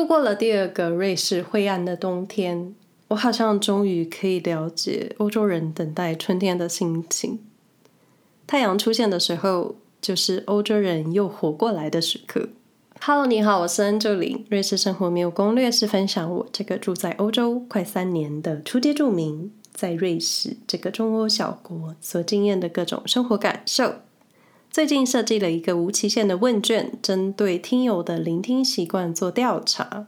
度过了第二个瑞士灰暗的冬天，我好像终于可以了解欧洲人等待春天的心情。太阳出现的时候，就是欧洲人又活过来的时刻。Hello，你好，我是 Angelin。瑞士生活没有攻略，是分享我这个住在欧洲快三年的初阶住民，在瑞士这个中欧小国所经验的各种生活感受。最近设计了一个无期限的问卷，针对听友的聆听习惯做调查，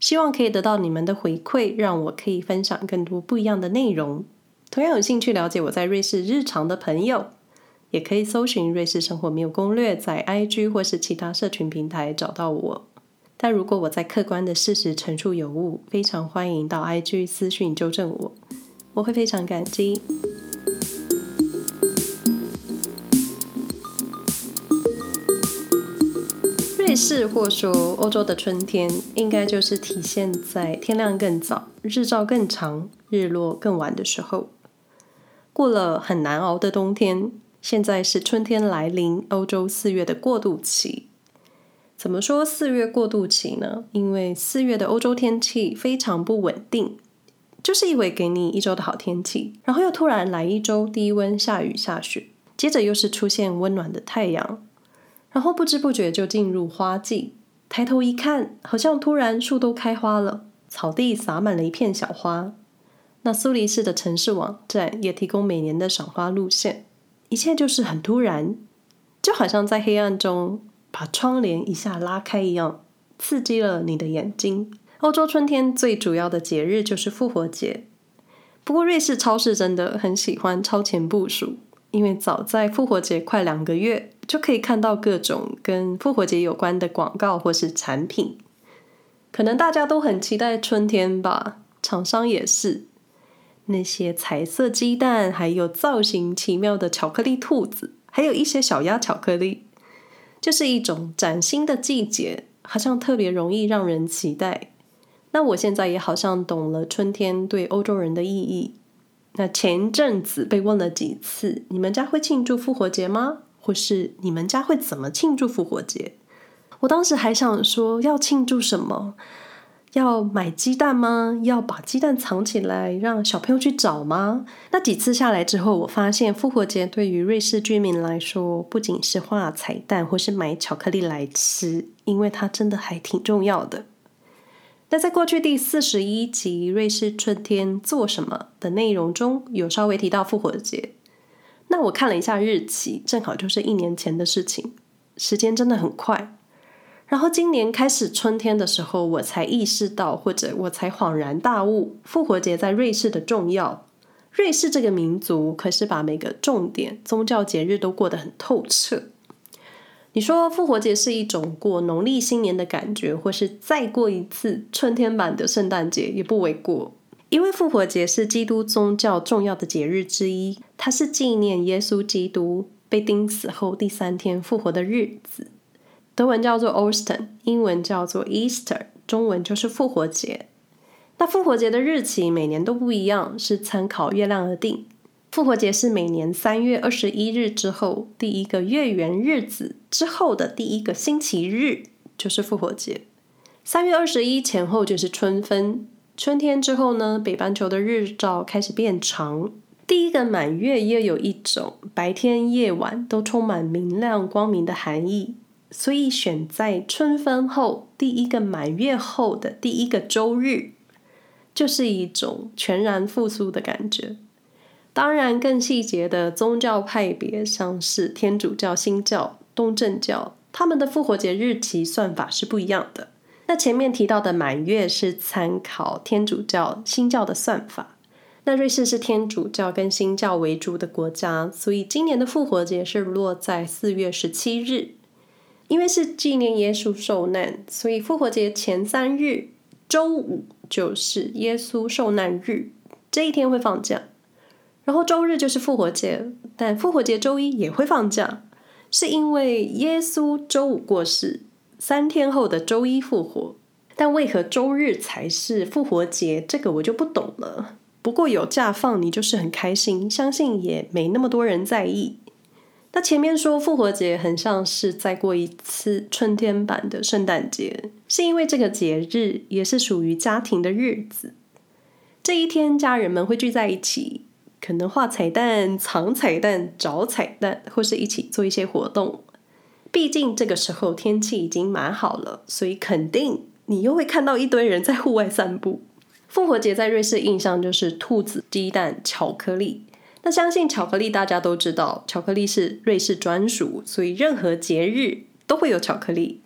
希望可以得到你们的回馈，让我可以分享更多不一样的内容。同样有兴趣了解我在瑞士日常的朋友，也可以搜寻“瑞士生活没有攻略”在 IG 或是其他社群平台找到我。但如果我在客观的事实陈述有误，非常欢迎到 IG 私讯纠正我，我会非常感激。是或说欧洲的春天，应该就是体现在天亮更早、日照更长、日落更晚的时候。过了很难熬的冬天，现在是春天来临。欧洲四月的过渡期，怎么说四月过渡期呢？因为四月的欧洲天气非常不稳定，就是以为给你一周的好天气，然后又突然来一周低温、下雨、下雪，接着又是出现温暖的太阳。然后不知不觉就进入花季，抬头一看，好像突然树都开花了，草地洒满了一片小花。那苏黎世的城市网站也提供每年的赏花路线，一切就是很突然，就好像在黑暗中把窗帘一下拉开一样，刺激了你的眼睛。欧洲春天最主要的节日就是复活节，不过瑞士超市真的很喜欢超前部署。因为早在复活节快两个月，就可以看到各种跟复活节有关的广告或是产品。可能大家都很期待春天吧，厂商也是。那些彩色鸡蛋，还有造型奇妙的巧克力兔子，还有一些小鸭巧克力，就是一种崭新的季节，好像特别容易让人期待。那我现在也好像懂了春天对欧洲人的意义。那前阵子被问了几次，你们家会庆祝复活节吗？或是你们家会怎么庆祝复活节？我当时还想说，要庆祝什么？要买鸡蛋吗？要把鸡蛋藏起来，让小朋友去找吗？那几次下来之后，我发现复活节对于瑞士居民来说，不仅是画彩蛋或是买巧克力来吃，因为它真的还挺重要的。那在过去第四十一集《瑞士春天做什么》的内容中，有稍微提到复活节。那我看了一下日期，正好就是一年前的事情，时间真的很快。然后今年开始春天的时候，我才意识到，或者我才恍然大悟，复活节在瑞士的重要。瑞士这个民族可是把每个重点宗教节日都过得很透彻。你说复活节是一种过农历新年的感觉，或是再过一次春天版的圣诞节也不为过。因为复活节是基督宗教重要的节日之一，它是纪念耶稣基督被钉死后第三天复活的日子。德文叫做 Osten，英文叫做 Easter，中文就是复活节。那复活节的日期每年都不一样，是参考月亮而定。复活节是每年三月二十一日之后第一个月圆日子之后的第一个星期日，就是复活节。三月二十一前后就是春分，春天之后呢，北半球的日照开始变长，第一个满月也有一种白天夜晚都充满明亮光明的含义，所以选在春分后第一个满月后的第一个周日，就是一种全然复苏的感觉。当然，更细节的宗教派别，像是天主教、新教、东正教，他们的复活节日期算法是不一样的。那前面提到的满月是参考天主教、新教的算法。那瑞士是天主教跟新教为主的国家，所以今年的复活节是落在四月十七日。因为是纪念耶稣受难，所以复活节前三日，周五就是耶稣受难日，这一天会放假。然后周日就是复活节，但复活节周一也会放假，是因为耶稣周五过世，三天后的周一复活。但为何周日才是复活节？这个我就不懂了。不过有假放，你就是很开心，相信也没那么多人在意。那前面说复活节很像是再过一次春天版的圣诞节，是因为这个节日也是属于家庭的日子。这一天，家人们会聚在一起，可能画彩蛋、藏彩蛋、找彩蛋，或是一起做一些活动。毕竟这个时候天气已经蛮好了，所以肯定你又会看到一堆人在户外散步。复活节在瑞士印象就是兔子、鸡蛋、巧克力。那相信巧克力大家都知道，巧克力是瑞士专属，所以任何节日都会有巧克力。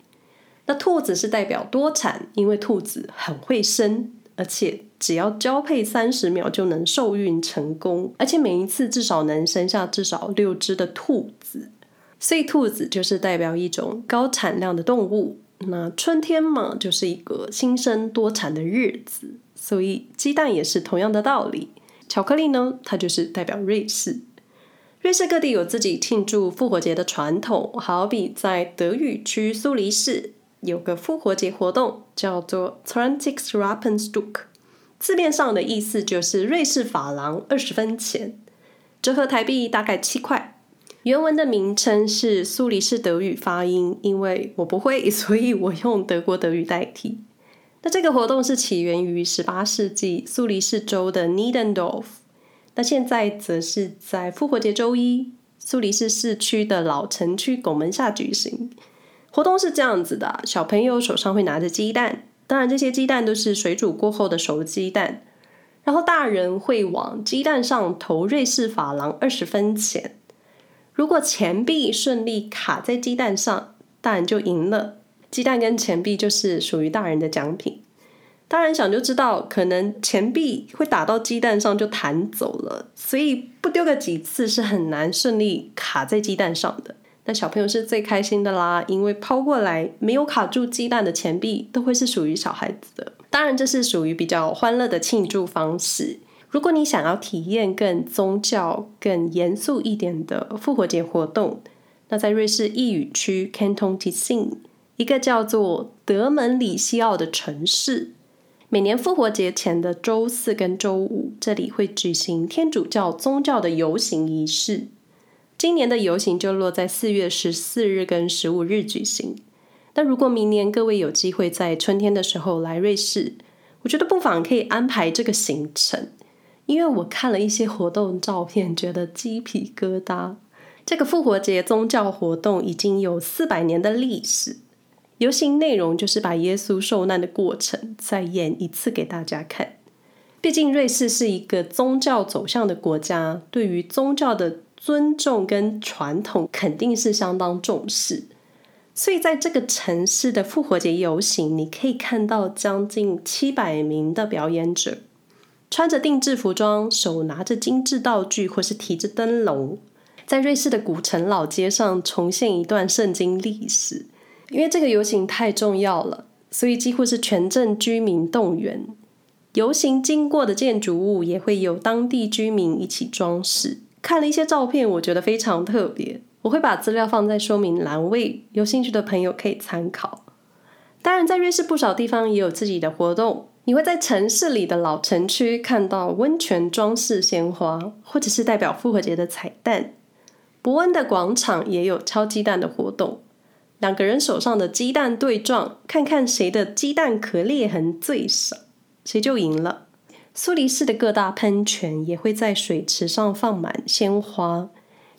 那兔子是代表多产，因为兔子很会生，而且只要交配三十秒就能受孕成功，而且每一次至少能生下至少六只的兔子。所以兔子就是代表一种高产量的动物。那春天嘛，就是一个新生多产的日子。所以鸡蛋也是同样的道理。巧克力呢，它就是代表瑞士。瑞士各地有自己庆祝复活节的传统，好比在德语区苏黎世有个复活节活动，叫做 Zwanzig Rappen-Stück，字面上的意思就是瑞士法郎二十分钱，折合台币大概七块。原文的名称是苏黎世德语发音，因为我不会，所以我用德国德语代替。那这个活动是起源于十八世纪苏黎世州的 Niedendorf，那现在则是在复活节周一，苏黎世市区的老城区拱门下举行。活动是这样子的：小朋友手上会拿着鸡蛋，当然这些鸡蛋都是水煮过后的熟鸡蛋，然后大人会往鸡蛋上投瑞士法郎二十分钱。如果钱币顺利卡在鸡蛋上，大人就赢了。鸡蛋跟钱币就是属于大人的奖品。大人想就知道，可能钱币会打到鸡蛋上就弹走了，所以不丢个几次是很难顺利卡在鸡蛋上的。那小朋友是最开心的啦，因为抛过来没有卡住鸡蛋的钱币都会是属于小孩子的。当然，这是属于比较欢乐的庆祝方式。如果你想要体验更宗教、更严肃一点的复活节活动，那在瑞士义语区 Canton Tissin，一个叫做德门里西奥的城市，每年复活节前的周四跟周五，这里会举行天主教宗教的游行仪式。今年的游行就落在四月十四日跟十五日举行。那如果明年各位有机会在春天的时候来瑞士，我觉得不妨可以安排这个行程。因为我看了一些活动照片，觉得鸡皮疙瘩。这个复活节宗教活动已经有四百年的历史，游行内容就是把耶稣受难的过程再演一次给大家看。毕竟瑞士是一个宗教走向的国家，对于宗教的尊重跟传统肯定是相当重视。所以在这个城市的复活节游行，你可以看到将近七百名的表演者。穿着定制服装，手拿着精致道具，或是提着灯笼，在瑞士的古城老街上重现一段圣经历史。因为这个游行太重要了，所以几乎是全镇居民动员。游行经过的建筑物也会有当地居民一起装饰。看了一些照片，我觉得非常特别。我会把资料放在说明栏位，有兴趣的朋友可以参考。当然，在瑞士不少地方也有自己的活动。你会在城市里的老城区看到温泉装饰鲜花，或者是代表复活节的彩蛋。伯恩的广场也有敲鸡蛋的活动，两个人手上的鸡蛋对撞，看看谁的鸡蛋壳裂痕最少，谁就赢了。苏黎世的各大喷泉也会在水池上放满鲜花，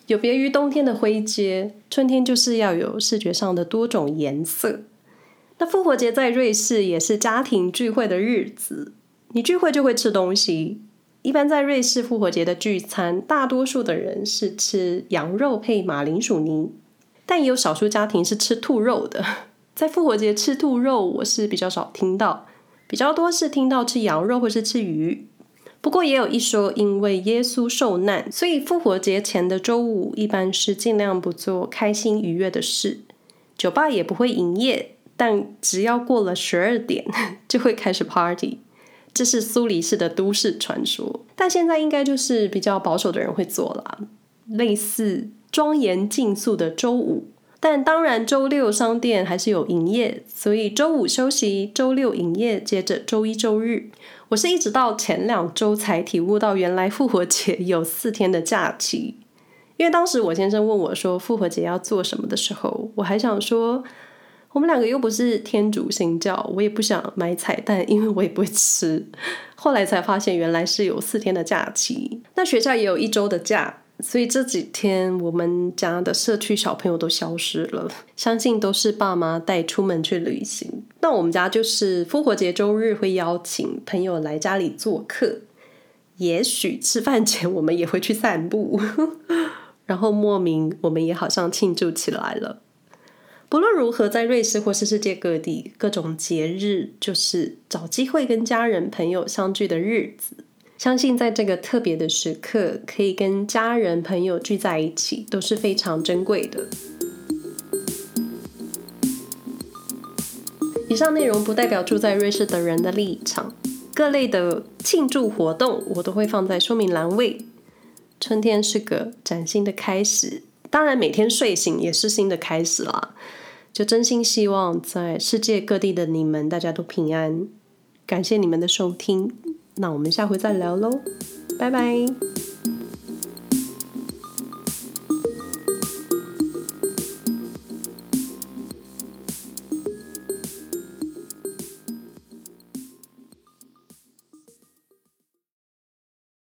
有别于冬天的灰阶，春天就是要有视觉上的多种颜色。那复活节在瑞士也是家庭聚会的日子，你聚会就会吃东西。一般在瑞士复活节的聚餐，大多数的人是吃羊肉配马铃薯泥，但也有少数家庭是吃兔肉的。在复活节吃兔肉，我是比较少听到，比较多是听到吃羊肉或是吃鱼。不过也有一说，因为耶稣受难，所以复活节前的周五一般是尽量不做开心愉悦的事，酒吧也不会营业。但只要过了十二点，就会开始 party，这是苏黎世的都市传说。但现在应该就是比较保守的人会做了，类似庄严竞速的周五。但当然，周六商店还是有营业，所以周五休息，周六营业，接着周一、周日。我是一直到前两周才体悟到，原来复活节有四天的假期。因为当时我先生问我说复活节要做什么的时候，我还想说，我们两个又不是天主信教，我也不想买彩蛋，因为我也不会吃。后来才发现，原来是有四天的假期，那学校也有一周的假，所以这几天我们家的社区小朋友都消失了，相信都是爸妈带出门去旅行。那我们家就是复活节周日会邀请朋友来家里做客，也许吃饭前我们也会去散步。然后莫名，我们也好像庆祝起来了。不论如何，在瑞士或是世界各地，各种节日就是找机会跟家人朋友相聚的日子。相信在这个特别的时刻，可以跟家人朋友聚在一起，都是非常珍贵的。以上内容不代表住在瑞士的人的立场，各类的庆祝活动我都会放在说明栏位。春天是个崭新的开始，当然每天睡醒也是新的开始啦。就真心希望在世界各地的你们大家都平安，感谢你们的收听，那我们下回再聊喽，拜拜。